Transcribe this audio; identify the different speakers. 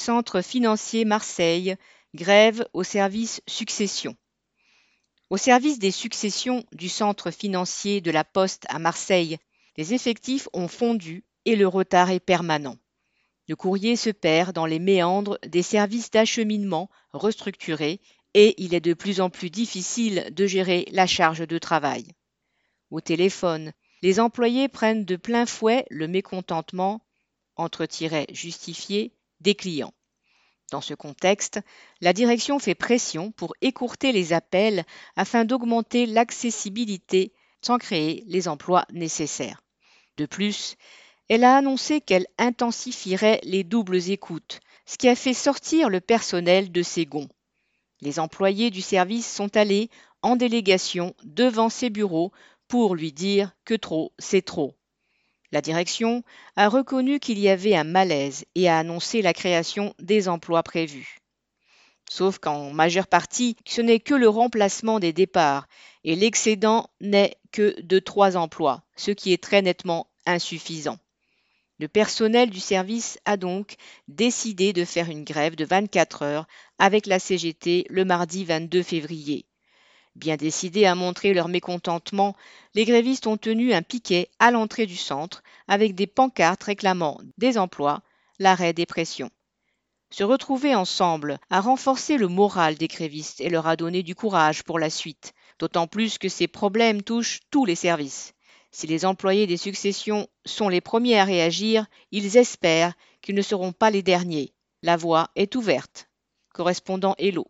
Speaker 1: Centre financier Marseille, grève au service succession. Au service des successions du centre financier de la Poste à Marseille, les effectifs ont fondu et le retard est permanent. Le courrier se perd dans les méandres des services d'acheminement restructurés et il est de plus en plus difficile de gérer la charge de travail. Au téléphone, les employés prennent de plein fouet le mécontentement, entre justifié, des clients. Dans ce contexte, la direction fait pression pour écourter les appels afin d'augmenter l'accessibilité sans créer les emplois nécessaires. De plus, elle a annoncé qu'elle intensifierait les doubles écoutes, ce qui a fait sortir le personnel de ses gonds. Les employés du service sont allés en délégation devant ses bureaux pour lui dire que trop, c'est trop. La direction a reconnu qu'il y avait un malaise et a annoncé la création des emplois prévus. Sauf qu'en majeure partie, ce n'est que le remplacement des départs et l'excédent n'est que de trois emplois, ce qui est très nettement insuffisant. Le personnel du service a donc décidé de faire une grève de 24 heures avec la CGT le mardi 22 février. Bien décidés à montrer leur mécontentement, les grévistes ont tenu un piquet à l'entrée du centre avec des pancartes réclamant des emplois, l'arrêt des pressions. Se retrouver ensemble a renforcé le moral des grévistes et leur a donné du courage pour la suite, d'autant plus que ces problèmes touchent tous les services. Si les employés des successions sont les premiers à réagir, ils espèrent qu'ils ne seront pas les derniers. La voie est ouverte. Correspondant Hello.